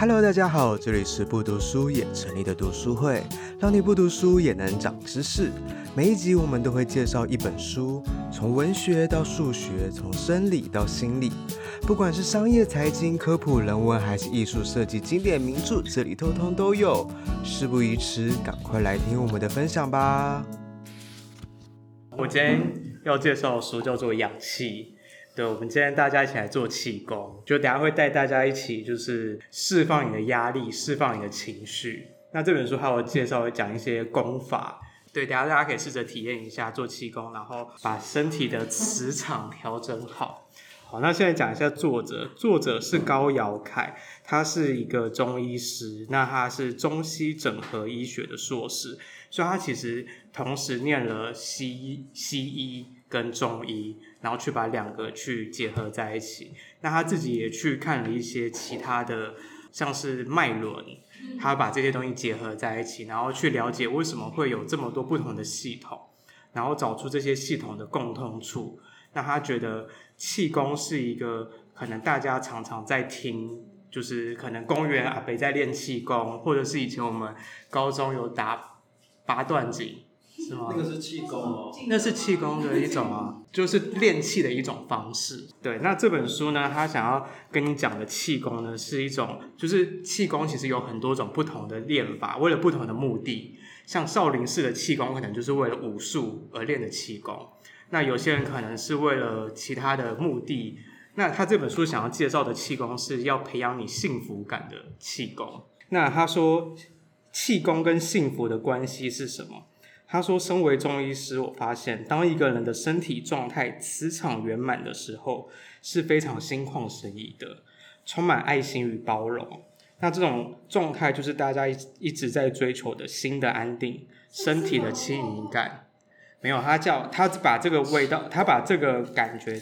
Hello，大家好，这里是不读书也成立的读书会，让你不读书也能长知识。每一集我们都会介绍一本书，从文学到数学，从生理到心理，不管是商业、财经、科普、人文，还是艺术设计、经典名著，这里通通都有。事不宜迟，赶快来听我们的分享吧。我今天要介绍的书叫做《氧气》。对，我们今天大家一起来做气功，就等下会带大家一起，就是释放你的压力，释放你的情绪。那这本书还有介绍，会讲一些功法。对，等下大家可以试着体验一下做气功，然后把身体的磁场调整好。好，那现在讲一下作者，作者是高尧凯，他是一个中医师，那他是中西整合医学的硕士，所以他其实同时念了西医、西医。跟中医，然后去把两个去结合在一起。那他自己也去看了一些其他的，像是脉轮，他把这些东西结合在一起，然后去了解为什么会有这么多不同的系统，然后找出这些系统的共通处。那他觉得气功是一个可能大家常常在听，就是可能公园阿北在练气功，或者是以前我们高中有打八段锦。是吗？那个是气功哦，那是气功的一种啊，就是练气的一种方式。对，那这本书呢，他想要跟你讲的气功呢，是一种，就是气功其实有很多种不同的练法，为了不同的目的。像少林寺的气功，可能就是为了武术而练的气功。那有些人可能是为了其他的目的。那他这本书想要介绍的气功，是要培养你幸福感的气功。那他说，气功跟幸福的关系是什么？他说：“身为中医师，我发现当一个人的身体状态磁场圆满的时候，是非常心旷神怡的，充满爱心与包容。那这种状态就是大家一一直在追求的心的安定，身体的轻盈感。没有，他叫他把这个味道，他把这个感觉，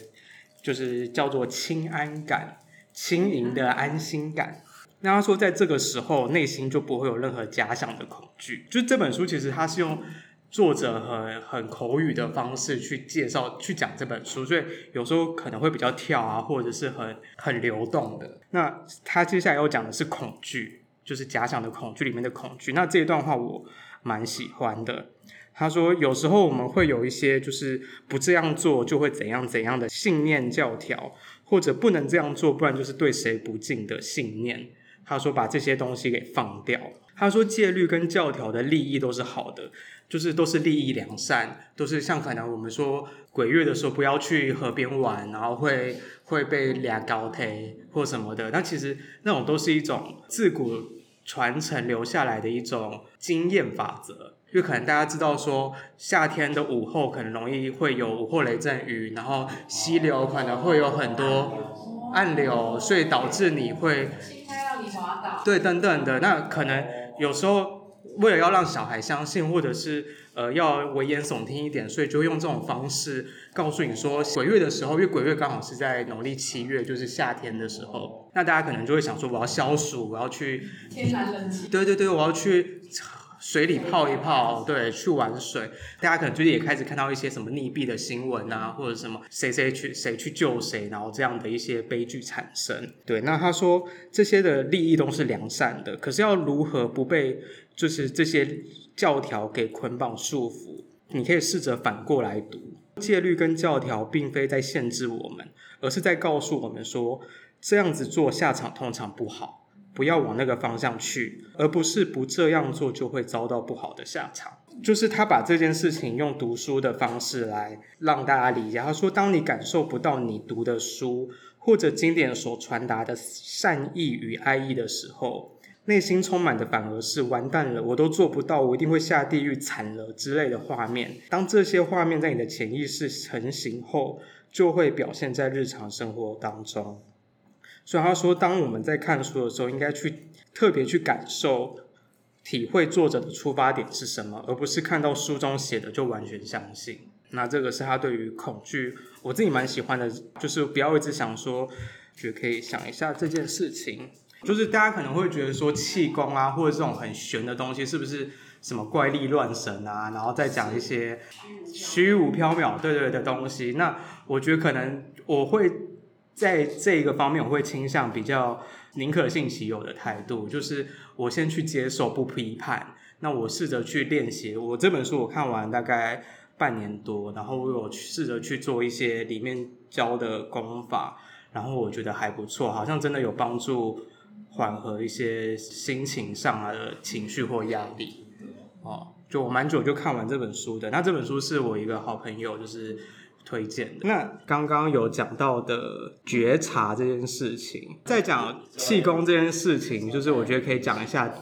就是叫做轻安感，轻盈的安心感。那他说，在这个时候，内心就不会有任何假想的恐惧。就这本书，其实他是用。”作者很很口语的方式去介绍、去讲这本书，所以有时候可能会比较跳啊，或者是很很流动的。那他接下来要讲的是恐惧，就是假想的恐惧里面的恐惧。那这一段话我蛮喜欢的。他说，有时候我们会有一些就是不这样做就会怎样怎样的信念教条，或者不能这样做，不然就是对谁不敬的信念。他说，把这些东西给放掉。他说，戒律跟教条的利益都是好的。就是都是利益良善，都是像可能我们说鬼月的时候不要去河边玩，然后会会被俩高腿或什么的。那其实那种都是一种自古传承留下来的一种经验法则。因为可能大家知道说夏天的午后可能容易会有午后雷阵雨，然后溪流可能会有很多暗流，所以导致你会对等等的。那可能有时候。为了要让小孩相信，或者是呃要危言耸听一点，所以就用这种方式告诉你说，鬼月的时候，因为鬼月刚好是在农历七月，就是夏天的时候，那大家可能就会想说，我要消暑，我要去天然冷气，对对对，我要去水里泡一泡，对，去玩水。大家可能最近也开始看到一些什么溺毙的新闻啊，或者什么谁谁去谁去救谁，然后这样的一些悲剧产生。对，那他说这些的利益都是良善的，可是要如何不被？就是这些教条给捆绑束缚，你可以试着反过来读，戒律跟教条并非在限制我们，而是在告诉我们说，这样子做下场通常不好，不要往那个方向去，而不是不这样做就会遭到不好的下场。就是他把这件事情用读书的方式来让大家理解。他说，当你感受不到你读的书或者经典所传达的善意与爱意的时候。内心充满的反而是完蛋了，我都做不到，我一定会下地狱惨了之类的画面。当这些画面在你的潜意识成型后，就会表现在日常生活当中。所以他说，当我们在看书的时候，应该去特别去感受、体会作者的出发点是什么，而不是看到书中写的就完全相信。那这个是他对于恐惧，我自己蛮喜欢的，就是不要一直想说，也可以想一下这件事情。就是大家可能会觉得说气功啊，或者这种很玄的东西，是不是什么怪力乱神啊？然后再讲一些虚无缥缈，对对的东西。那我觉得可能我会在这个方面，我会倾向比较宁可信其有的态度，就是我先去接受，不批判。那我试着去练习。我这本书我看完大概半年多，然后我有试着去做一些里面教的功法，然后我觉得还不错，好像真的有帮助缓和一些心情上的情绪或压力。哦，就我蛮久就看完这本书的。那这本书是我一个好朋友就是推荐的。那刚刚有讲到的觉察这件事情，在讲气功这件事情，就是我觉得可以讲一下。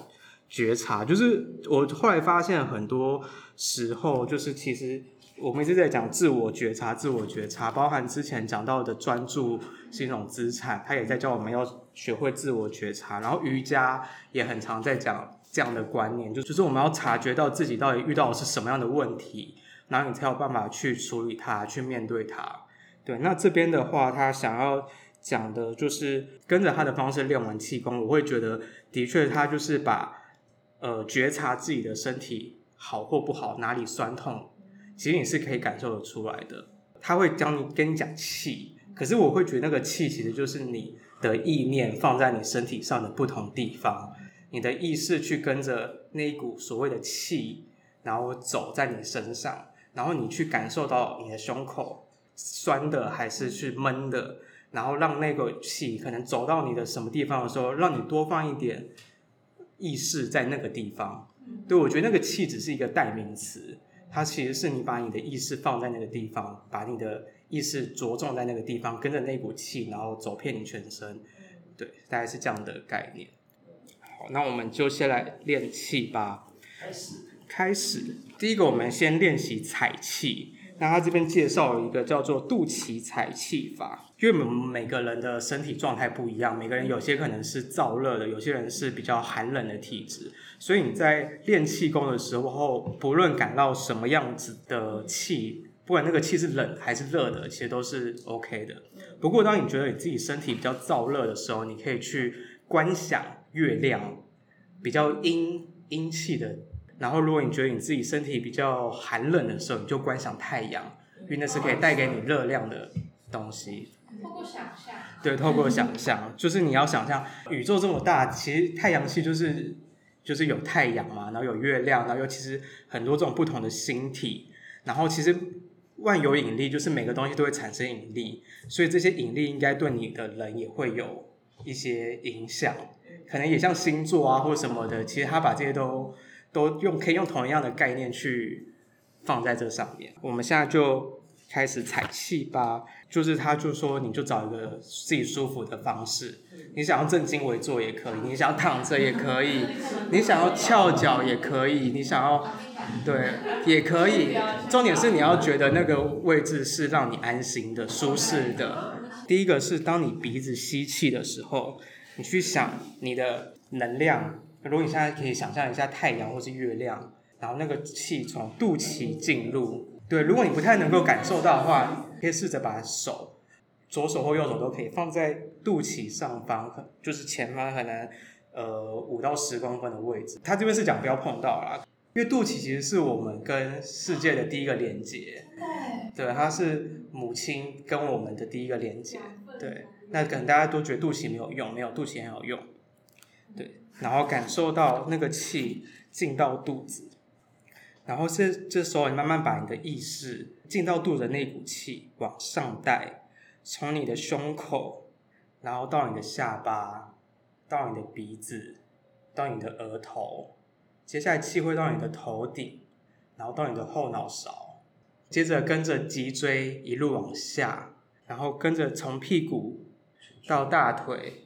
觉察就是我后来发现，很多时候就是其实我们一直在讲自我觉察，自我觉察，包含之前讲到的专注是一种资产，他也在教我们要学会自我觉察。然后瑜伽也很常在讲这样的观念，就就是我们要察觉到自己到底遇到的是什么样的问题，然后你才有办法去处理它，去面对它。对，那这边的话，他想要讲的就是跟着他的方式练完气功，我会觉得的确他就是把。呃，觉察自己的身体好或不好，哪里酸痛，其实你是可以感受得出来的。他会教你跟你讲气，可是我会觉得那个气其实就是你的意念放在你身体上的不同地方，你的意识去跟着那一股所谓的气，然后走在你身上，然后你去感受到你的胸口酸的还是去闷的，然后让那个气可能走到你的什么地方的时候，让你多放一点。意识在那个地方，对，我觉得那个气只是一个代名词，它其实是你把你的意识放在那个地方，把你的意识着重在那个地方，跟着那股气，然后走遍你全身，对，大概是这样的概念。好，那我们就先来练气吧。开始，开始，第一个我们先练习踩气。那他这边介绍了一个叫做肚脐踩气法，因为我们每个人的身体状态不一样，每个人有些可能是燥热的，有些人是比较寒冷的体质，所以你在练气功的时候，不论感到什么样子的气，不管那个气是冷还是热的，其实都是 OK 的。不过当你觉得你自己身体比较燥热的时候，你可以去观想月亮，比较阴阴气的。然后，如果你觉得你自己身体比较寒冷的时候，你就观想太阳，因为那是可以带给你热量的东西。透过想象。对，透过想象，就是你要想象宇宙这么大，其实太阳系就是就是有太阳嘛，然后有月亮，然后有其实很多这种不同的星体，然后其实万有引力就是每个东西都会产生引力，所以这些引力应该对你的人也会有一些影响，可能也像星座啊或什么的，其实他把这些都。都用可以用同样的概念去放在这上面。我们现在就开始踩气吧。就是他就说，你就找一个自己舒服的方式。你想要正襟危坐也可以，你想要躺着也可以，你想要翘脚也可以，你想要对也可以。重点是你要觉得那个位置是让你安心的、舒适的。第一个是当你鼻子吸气的时候，你去想你的能量。如果你现在可以想象一下太阳或是月亮，然后那个气从肚脐进入，对，如果你不太能够感受到的话，可以试着把手，左手或右手都可以放在肚脐上方，就是前方可能呃五到十公分的位置。他这边是讲不要碰到啦，因为肚脐其实是我们跟世界的第一个连接，对，它是母亲跟我们的第一个连接，对。那可能大家都觉得肚脐没有用，没有，肚脐很有用，对。然后感受到那个气进到肚子，然后这这时候你慢慢把你的意识进到肚子的那股气往上带，从你的胸口，然后到你的下巴，到你的鼻子，到你的额头，接下来气会到你的头顶，然后到你的后脑勺，接着跟着脊椎一路往下，然后跟着从屁股到大腿。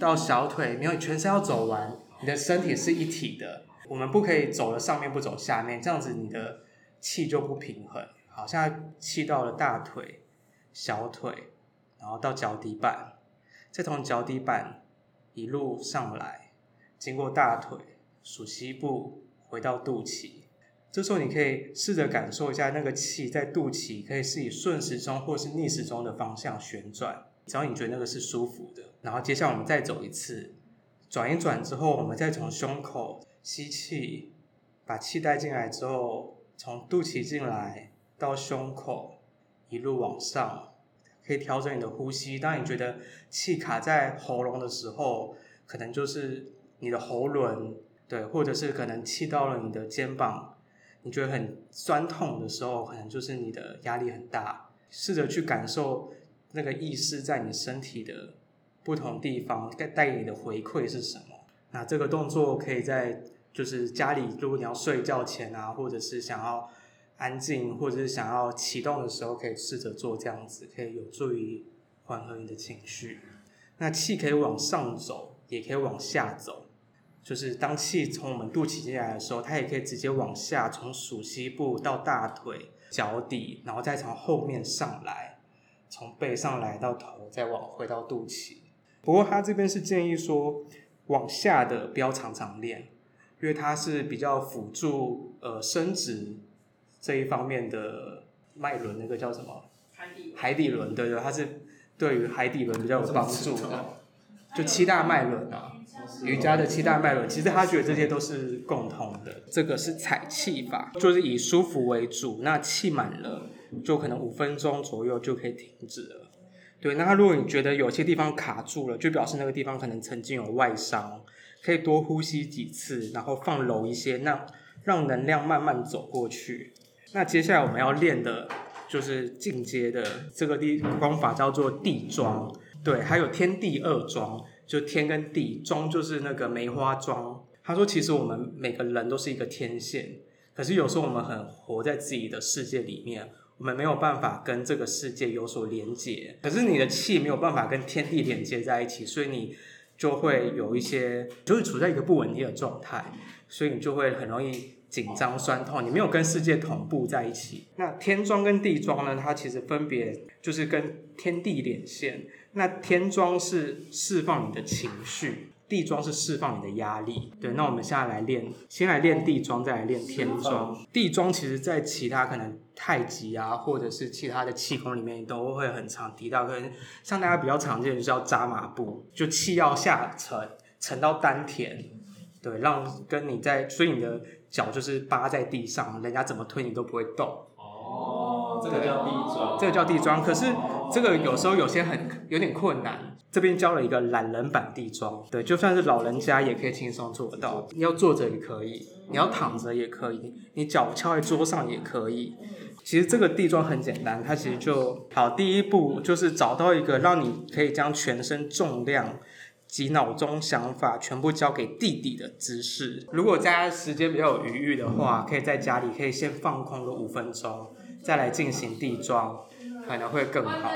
到小腿，没有，你全身要走完，你的身体是一体的。我们不可以走了上面不走下面，这样子你的气就不平衡。好，现在气到了大腿、小腿，然后到脚底板，再从脚底板一路上来，经过大腿、属膝部，回到肚脐。这时候你可以试着感受一下那个气在肚脐，可以是以顺时钟或是逆时钟的方向旋转。只要你觉得那个是舒服的，然后接下来我们再走一次，转一转之后，我们再从胸口吸气，把气带进来之后，从肚脐进来到胸口，一路往上，可以调整你的呼吸。当你觉得气卡在喉咙的时候，可能就是你的喉轮，对，或者是可能气到了你的肩膀，你觉得很酸痛的时候，可能就是你的压力很大。试着去感受那个意识在你身体的不同地方带带给你的回馈是什么。那这个动作可以在就是家里，如果你要睡觉前啊，或者是想要安静，或者是想要启动的时候，可以试着做这样子，可以有助于缓和你的情绪。那气可以往上走，也可以往下走。就是当气从我们肚脐进来的时候，它也可以直接往下，从鼠膝部到大腿、脚底，然后再从后面上来，从背上来到头，再往回到肚脐。不过他这边是建议说，往下的不要常常练，因为它是比较辅助呃生殖这一方面的脉轮，那个叫什么？海底海底轮，对对，它是对于海底轮比较有帮助的，就七大脉轮啊。瑜伽的七大脉轮，其实他觉得这些都是共通的。这个是采气法，就是以舒服为主。那气满了，就可能五分钟左右就可以停止了。对，那如果你觉得有些地方卡住了，就表示那个地方可能曾经有外伤，可以多呼吸几次，然后放柔一些，那让能量慢慢走过去。那接下来我们要练的就是进阶的这个地方法，叫做地桩。对，还有天地二桩。就天跟地，桩就是那个梅花桩。他说，其实我们每个人都是一个天线，可是有时候我们很活在自己的世界里面，我们没有办法跟这个世界有所连接。可是你的气没有办法跟天地连接在一起，所以你就会有一些，就是处在一个不稳定的状态，所以你就会很容易紧张、酸痛。你没有跟世界同步在一起。那天桩跟地桩呢？它其实分别就是跟天地连线。那天桩是释放你的情绪，地桩是释放你的压力。对，那我们现在来练，先来练地桩，再来练天桩。地桩其实在其他可能太极啊，或者是其他的气功里面都会很常提到。可能像大家比较常见的就是要扎马步，就气要下沉，沉到丹田，对，让跟你在，所以你的脚就是扒在地上，人家怎么推你都不会动。哦，这个叫地桩，这个叫地桩，可是。这个有时候有些很有点困难，这边教了一个懒人版地桩，对，就算是老人家也可以轻松做得到。你要坐着也可以，你要躺着也可以，你脚翘在桌上也可以。其实这个地桩很简单，它其实就好。第一步就是找到一个让你可以将全身重量及脑中想法全部交给地底的姿势。如果大家时间比较有余裕的话，可以在家里可以先放空个五分钟，再来进行地桩。可能会更好。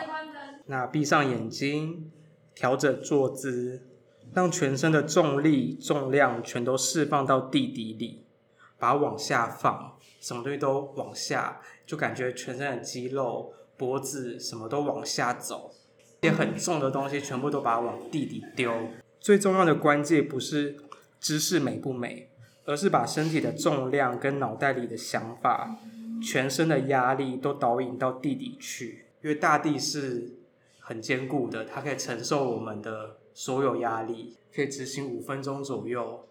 那闭上眼睛，调整坐姿，让全身的重力、重量全都释放到地底里，把它往下放，什么东西都往下，就感觉全身的肌肉、脖子什么都往下走，一些很重的东西全部都把它往地底丢。最重要的关键不是姿势美不美，而是把身体的重量跟脑袋里的想法。全身的压力都导引到地底去，因为大地是很坚固的，它可以承受我们的所有压力。可以执行五分钟左右，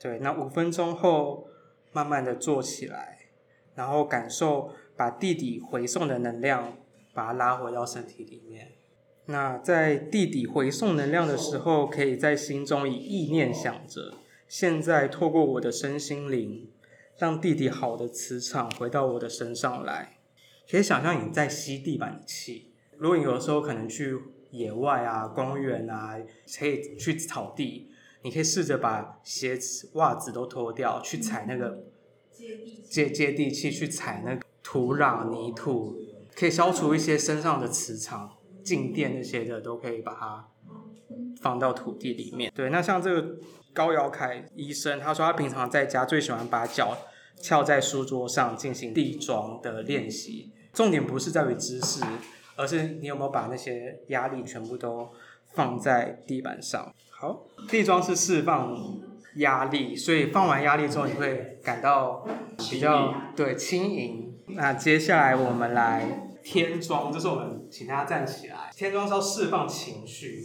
对，那五分钟后慢慢的坐起来，然后感受把地底回送的能量，把它拉回到身体里面。那在地底回送能量的时候，可以在心中以意念想着，现在透过我的身心灵。让地底好的磁场回到我的身上来，可以想象你在吸地板的气。如果你有的时候可能去野外啊、公园啊，可以去草地，你可以试着把鞋子、袜子都脱掉，去踩那个接接地气，去踩那个土壤、泥土，可以消除一些身上的磁场、静电那些的，都可以把它放到土地里面。对，那像这个。高尧凯医生他说，他平常在家最喜欢把脚翘在书桌上进行地桩的练习。重点不是在于姿势，而是你有没有把那些压力全部都放在地板上。好，地桩是释放压力，所以放完压力之后，你会感到比较对轻盈。那接下来我们来天桩，就是我们请大家站起来。天桩是要释放情绪。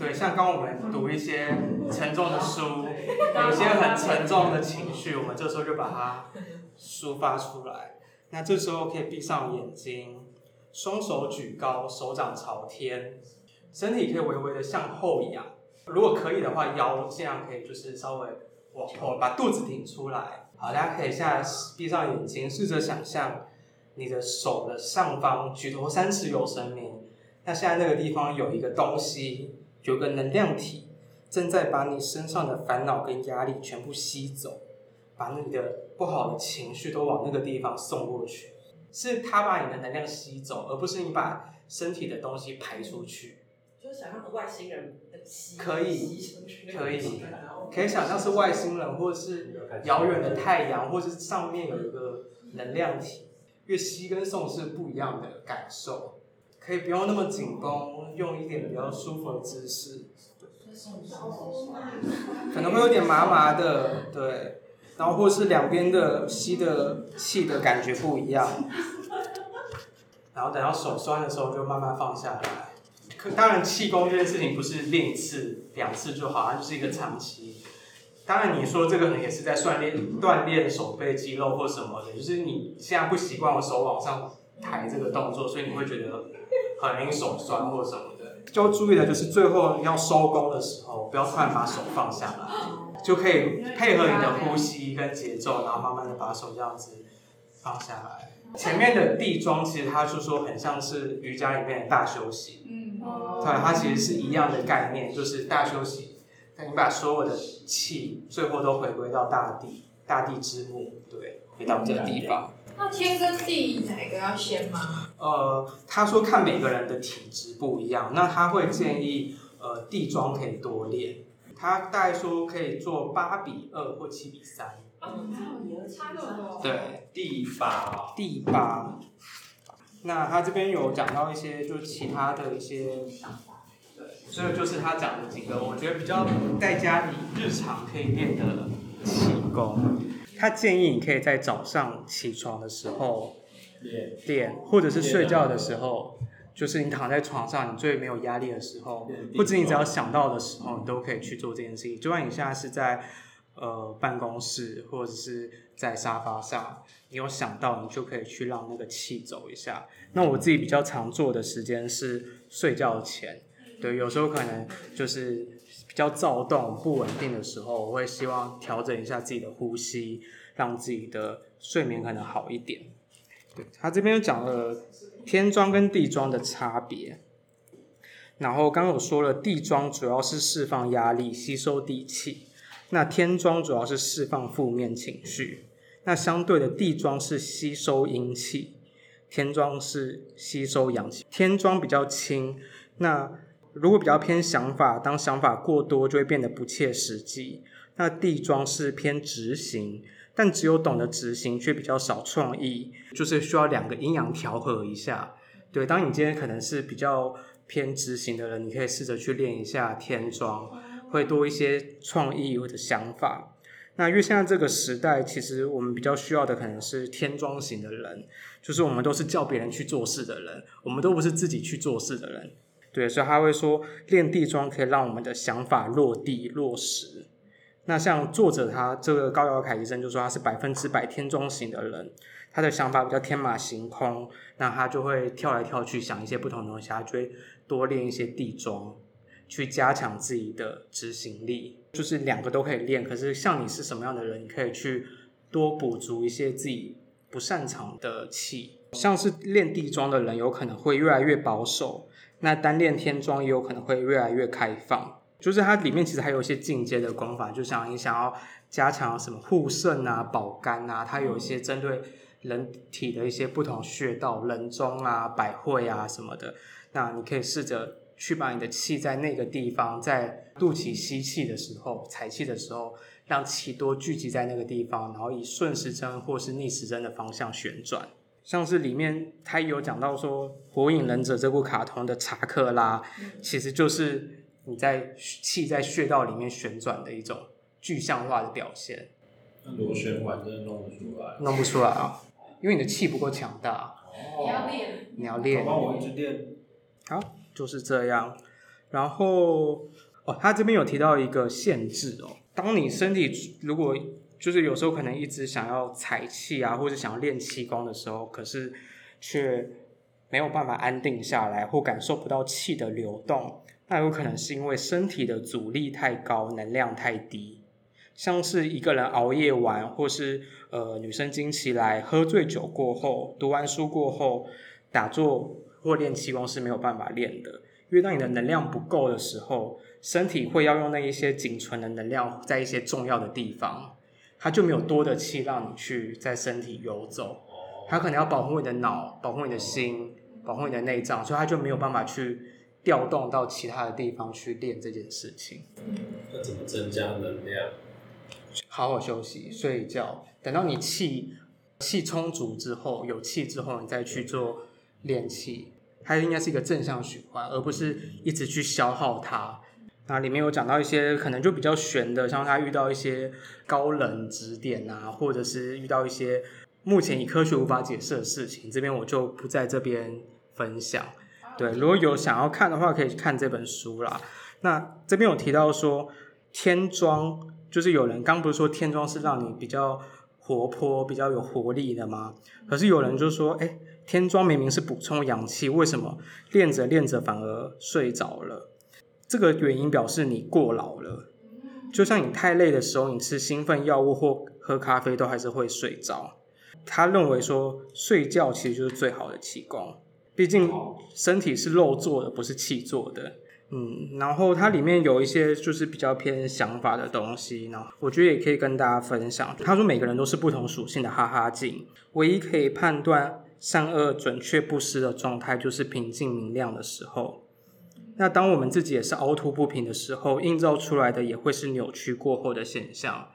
对，像刚我们读一些沉重的书，有些很沉重的情绪，我们这时候就把它抒发出来。那这时候可以闭上眼睛，双手举高，手掌朝天，身体可以微微的向后仰。如果可以的话，腰尽量可以就是稍微往后，把肚子挺出来。好，大家可以现在闭上眼睛，试着想象你的手的上方，举头三尺有神明。那现在那个地方有一个东西，有个能量体，正在把你身上的烦恼跟压力全部吸走，把你的不好的情绪都往那个地方送过去。是他把你的能量吸走，而不是你把身体的东西排出去。就是想象的外星人的吸，可以，吸可以，可以想象是外星人，或者是遥远的太阳，或者是上面有一个能量体。越吸跟送是不一样的感受，可以不用那么紧绷，用一点比较舒服的姿势。可能会有点麻麻的，对。然后或是两边的吸的气的感觉不一样，然后等到手酸的时候就慢慢放下来。可当然气功这件事情不是练一次两次就好，它就是一个长期。当然你说这个呢也是在锻炼锻炼手背肌肉或什么的，就是你现在不习惯我手往上抬这个动作，所以你会觉得很容易手酸或什么的。就要注意的就是最后要收工的时候，不要突然把手放下来。就可以配合你的呼吸跟节奏，然后慢慢的把手这样子放下来。前面的地桩其实它就说很像是瑜伽里面的大休息，嗯，对，它其实是一样的概念，就是大休息。那你把所有的气最后都回归到大地，大地之母，对，回到这个地方。那天跟地哪个要先吗？呃，他说看每个人的体质不一样，那他会建议呃地桩可以多练。他大概说可以做八比二或七比三。嗯，差那么多。对，第八。第八。那他这边有讲到一些，就是其他的一些，对，所以就是他讲的几个，我觉得比较在家里日常可以练的气功。他建议你可以在早上起床的时候练，练，或者是睡觉的时候。就是你躺在床上，你最没有压力的时候，或者你只要想到的时候，你都可以去做这件事情。就算你现在是在呃办公室，或者是在沙发上，你有想到，你就可以去让那个气走一下。那我自己比较常做的时间是睡觉前，对，有时候可能就是比较躁动、不稳定的时候，我会希望调整一下自己的呼吸，让自己的睡眠可能好一点。对，他这边又讲了。天桩跟地桩的差别，然后刚刚有说了，地桩主要是释放压力、吸收地气，那天桩主要是释放负面情绪，那相对的地桩是吸收阴气，天桩是吸收阳气。天桩比较轻，那如果比较偏想法，当想法过多就会变得不切实际。那地桩是偏执行。但只有懂得执行，却比较少创意，就是需要两个阴阳调和一下。对，当你今天可能是比较偏执行的人，你可以试着去练一下天桩，会多一些创意或者想法。那因为现在这个时代，其实我们比较需要的可能是天桩型的人，就是我们都是叫别人去做事的人，我们都不是自己去做事的人。对，所以他会说练地桩可以让我们的想法落地落实。那像作者他这个高尧凯医生就说他是百分之百天桩型的人，他的想法比较天马行空，那他就会跳来跳去想一些不同的东西，他就会多练一些地桩，去加强自己的执行力。就是两个都可以练，可是像你是什么样的人，你可以去多补足一些自己不擅长的气。像是练地桩的人，有可能会越来越保守；那单练天桩也有可能会越来越开放。就是它里面其实还有一些进阶的功法，就像你想要加强什么护肾啊、保肝啊，它有一些针对人体的一些不同穴道、人中啊、百会啊什么的。那你可以试着去把你的气在那个地方，在肚脐吸气的时候、采气的时候，让气多聚集在那个地方，然后以顺时针或是逆时针的方向旋转。像是里面它有讲到说，《火影忍者》这部卡通的查克拉，其实就是。你在气在穴道里面旋转的一种具象化的表现，螺旋丸真的弄不出来，弄不出来啊，因为你的气不够强大。你要练，你要练，帮我一直练。好，就是这样。然后哦，他这边有提到一个限制哦，当你身体如果就是有时候可能一直想要采气啊，或者想要练气功的时候，可是却没有办法安定下来，或感受不到气的流动，那有可能是因为身体的阻力太高，能量太低。像是一个人熬夜完，或是呃女生经期来，喝醉酒过后，读完书过后，打坐或练气功是没有办法练的，因为当你的能量不够的时候，身体会要用那一些仅存的能量在一些重要的地方，它就没有多的气让你去在身体游走，它可能要保护你的脑，保护你的心。保护你的内脏，所以它就没有办法去调动到其他的地方去练这件事情。那怎么增加能量？好好休息，睡觉。等到你气气充足之后，有气之后，你再去做练气，它应该是一个正向循环，而不是一直去消耗它。那里面有讲到一些可能就比较悬的，像他遇到一些高人指点啊，或者是遇到一些。目前以科学无法解释的事情，这边我就不在这边分享。对，如果有想要看的话，可以去看这本书啦。那这边有提到说，天庄就是有人刚不是说天庄是让你比较活泼、比较有活力的吗？可是有人就说，哎，天庄明明是补充氧气，为什么练着练着反而睡着了？这个原因表示你过劳了。就像你太累的时候，你吃兴奋药物或喝咖啡都还是会睡着。他认为说，睡觉其实就是最好的气功，毕竟身体是肉做的，不是气做的。嗯，然后它里面有一些就是比较偏想法的东西，然后我觉得也可以跟大家分享。他说每个人都是不同属性的哈哈镜，唯一可以判断善恶准确不失的状态，就是平静明亮的时候。那当我们自己也是凹凸不平的时候，映照出来的也会是扭曲过后的现象。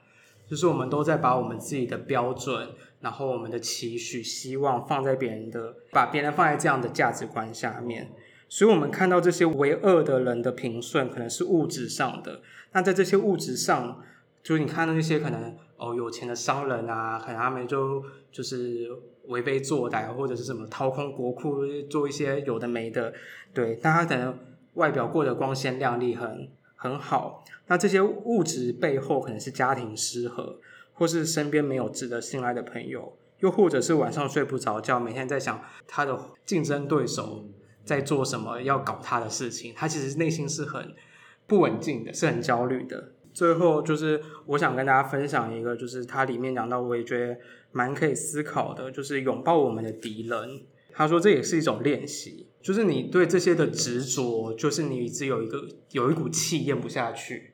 就是我们都在把我们自己的标准，然后我们的期许、希望放在别人的，把别人放在这样的价值观下面，所以我们看到这些为恶的人的平顺，可能是物质上的。那在这些物质上，就是你看到那些可能哦有钱的商人啊，可能他们就就是为非作歹，或者是什么掏空国库，做一些有的没的，对，但他可能外表过得光鲜亮丽，很很好。那这些物质背后可能是家庭失和，或是身边没有值得信赖的朋友，又或者是晚上睡不着觉，每天在想他的竞争对手在做什么，要搞他的事情，他其实内心是很不稳定的，是很焦虑的。最后就是我想跟大家分享一个，就是它里面讲到，我也觉得蛮可以思考的，就是拥抱我们的敌人。他说这也是一种练习，就是你对这些的执着，就是你一直有一个有一股气咽不下去。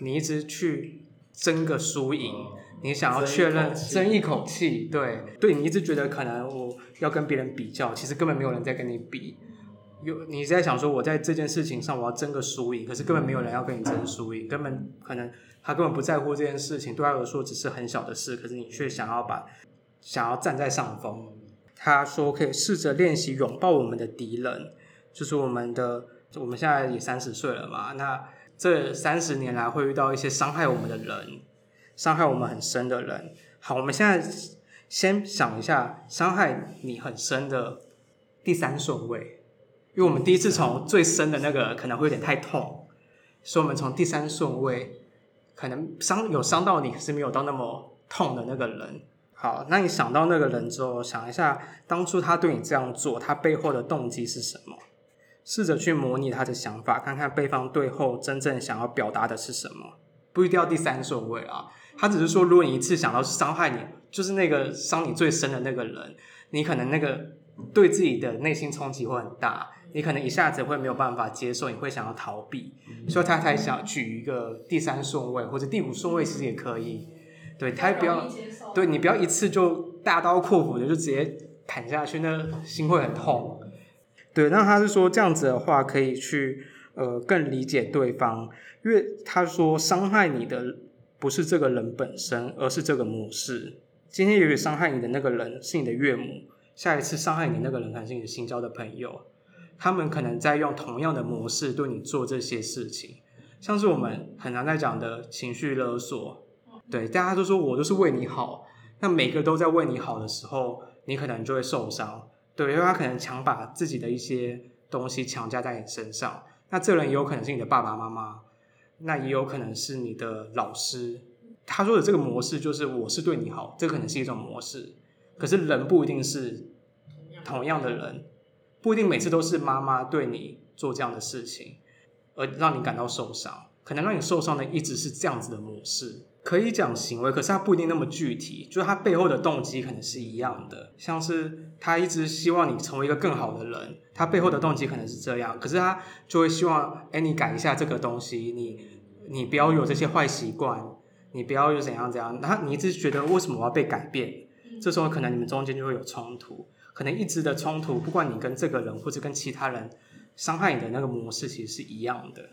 你一直去争个输赢，你想要确认争一口气，对对，你一直觉得可能我要跟别人比较，其实根本没有人在跟你比。有你在想说我在这件事情上我要争个输赢，可是根本没有人要跟你争输赢，根本可能他根本不在乎这件事情，对他来说只是很小的事，可是你却想要把想要站在上风。他说可以试着练习拥抱我们的敌人，就是我们的我们现在也三十岁了嘛，那。这三十年来会遇到一些伤害我们的人，伤害我们很深的人。好，我们现在先想一下伤害你很深的第三顺位，因为我们第一次从最深的那个可能会有点太痛，所以我们从第三顺位可能伤有伤到你，可是没有到那么痛的那个人。好，那你想到那个人之后，想一下当初他对你这样做，他背后的动机是什么？试着去模拟他的想法，看看对方最后真正想要表达的是什么。不一定要第三顺位啊，他只是说，如果你一次想到伤害你，就是那个伤你最深的那个人，你可能那个对自己的内心冲击会很大，你可能一下子会没有办法接受，你会想要逃避，所以他才想举一个第三顺位或者第五顺位，其实也可以。对，他也不要，对你不要一次就大刀阔斧的就直接砍下去，那心会很痛。对，那他是说这样子的话，可以去呃更理解对方，因为他说伤害你的不是这个人本身，而是这个模式。今天也许伤害你的那个人是你的岳母，下一次伤害你那个人可能是你的新交的朋友，他们可能在用同样的模式对你做这些事情，像是我们很常在讲的情绪勒索。对，大家都说我都是为你好，那每个都在为你好的时候，你可能就会受伤。对，因为他可能强把自己的一些东西强加在你身上，那这人也有可能是你的爸爸妈妈，那也有可能是你的老师。他说的这个模式就是我是对你好，这可能是一种模式。可是人不一定是同样的人，不一定每次都是妈妈对你做这样的事情，而让你感到受伤。可能让你受伤的一直是这样子的模式，可以讲行为，可是它不一定那么具体，就是他背后的动机可能是一样的。像是他一直希望你成为一个更好的人，他背后的动机可能是这样，可是他就会希望，哎，你改一下这个东西，你你不要有这些坏习惯，你不要有怎样怎样。然后你一直觉得为什么我要被改变？这时候可能你们中间就会有冲突，可能一直的冲突，不管你跟这个人或者跟其他人伤害你的那个模式，其实是一样的。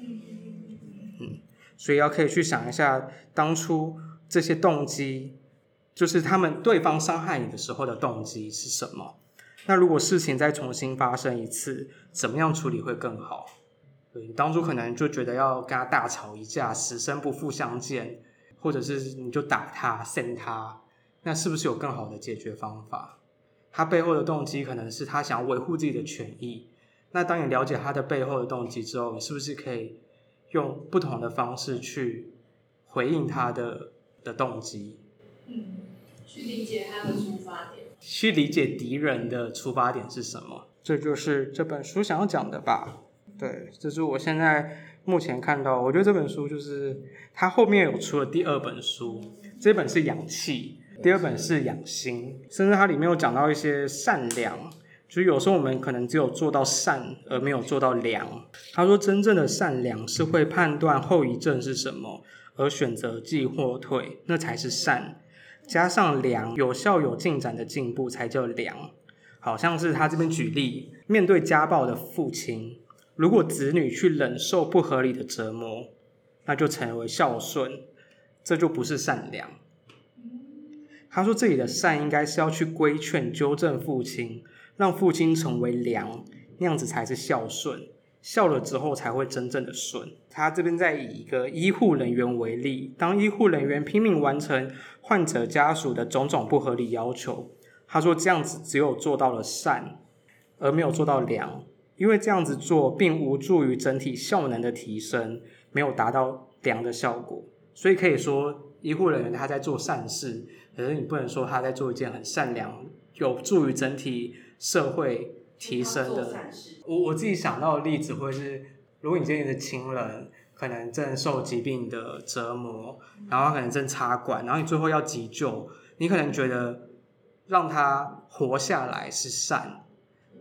嗯，所以要可以去想一下，当初这些动机，就是他们对方伤害你的时候的动机是什么？那如果事情再重新发生一次，怎么样处理会更好？对，你当初可能就觉得要跟他大吵一架，死生不复相见，或者是你就打他、扇他，那是不是有更好的解决方法？他背后的动机可能是他想要维护自己的权益。那当你了解他的背后的动机之后，你是不是可以？用不同的方式去回应他的的动机，嗯，去理解他的出发点，去理解敌人的出发点是什么，这就是这本书想要讲的吧？对，这是我现在目前看到，我觉得这本书就是它后面有出了第二本书，这本是养气，第二本是养心，甚至它里面有讲到一些善良。所以有时候我们可能只有做到善，而没有做到良。他说，真正的善良是会判断后遗症是什么，而选择进或退，那才是善。加上良，有效有进展的进步才叫良。好像是他这边举例，面对家暴的父亲，如果子女去忍受不合理的折磨，那就成为孝顺，这就不是善良。他说，这里的善应该是要去规劝、纠正父亲。让父亲成为良，那样子才是孝顺。孝了之后才会真正的顺。他这边在以一个医护人员为例，当医护人员拼命完成患者家属的种种不合理要求，他说这样子只有做到了善，而没有做到良，因为这样子做并无助于整体效能的提升，没有达到良的效果。所以可以说，医护人员他在做善事，可是你不能说他在做一件很善良，有助于整体。社会提升的，我我自己想到的例子会是，如果你今天的亲人可能正受疾病的折磨，然后可能正插管，然后你最后要急救，你可能觉得让他活下来是善，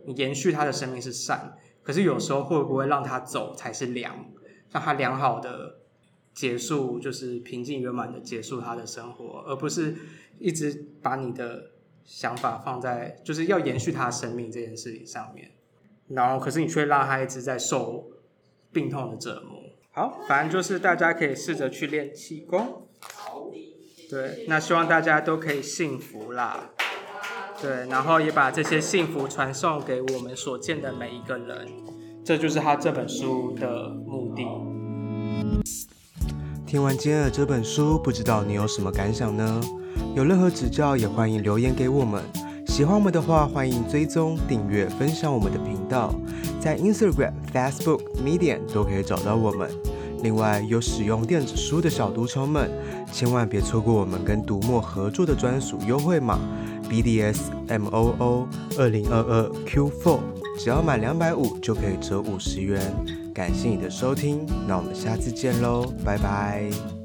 你延续他的生命是善，可是有时候会不会让他走才是良，让他良好的结束，就是平静圆满的结束他的生活，而不是一直把你的。想法放在就是要延续他生命这件事情上面，然后可是你却让他一直在受病痛的折磨。好，反正就是大家可以试着去练气功。对，那希望大家都可以幸福啦。对，然后也把这些幸福传送给我们所见的每一个人，这就是他这本书的目的。听完今天的这本书，不知道你有什么感想呢？有任何指教，也欢迎留言给我们。喜欢我们的话，欢迎追踪、订阅、分享我们的频道，在 Instagram、Facebook、Medium 都可以找到我们。另外，有使用电子书的小读虫们，千万别错过我们跟读墨合作的专属优惠码 BDSMOO 二零二二 Q4，只要满两百五就可以折五十元。感谢你的收听，那我们下次见喽，拜拜。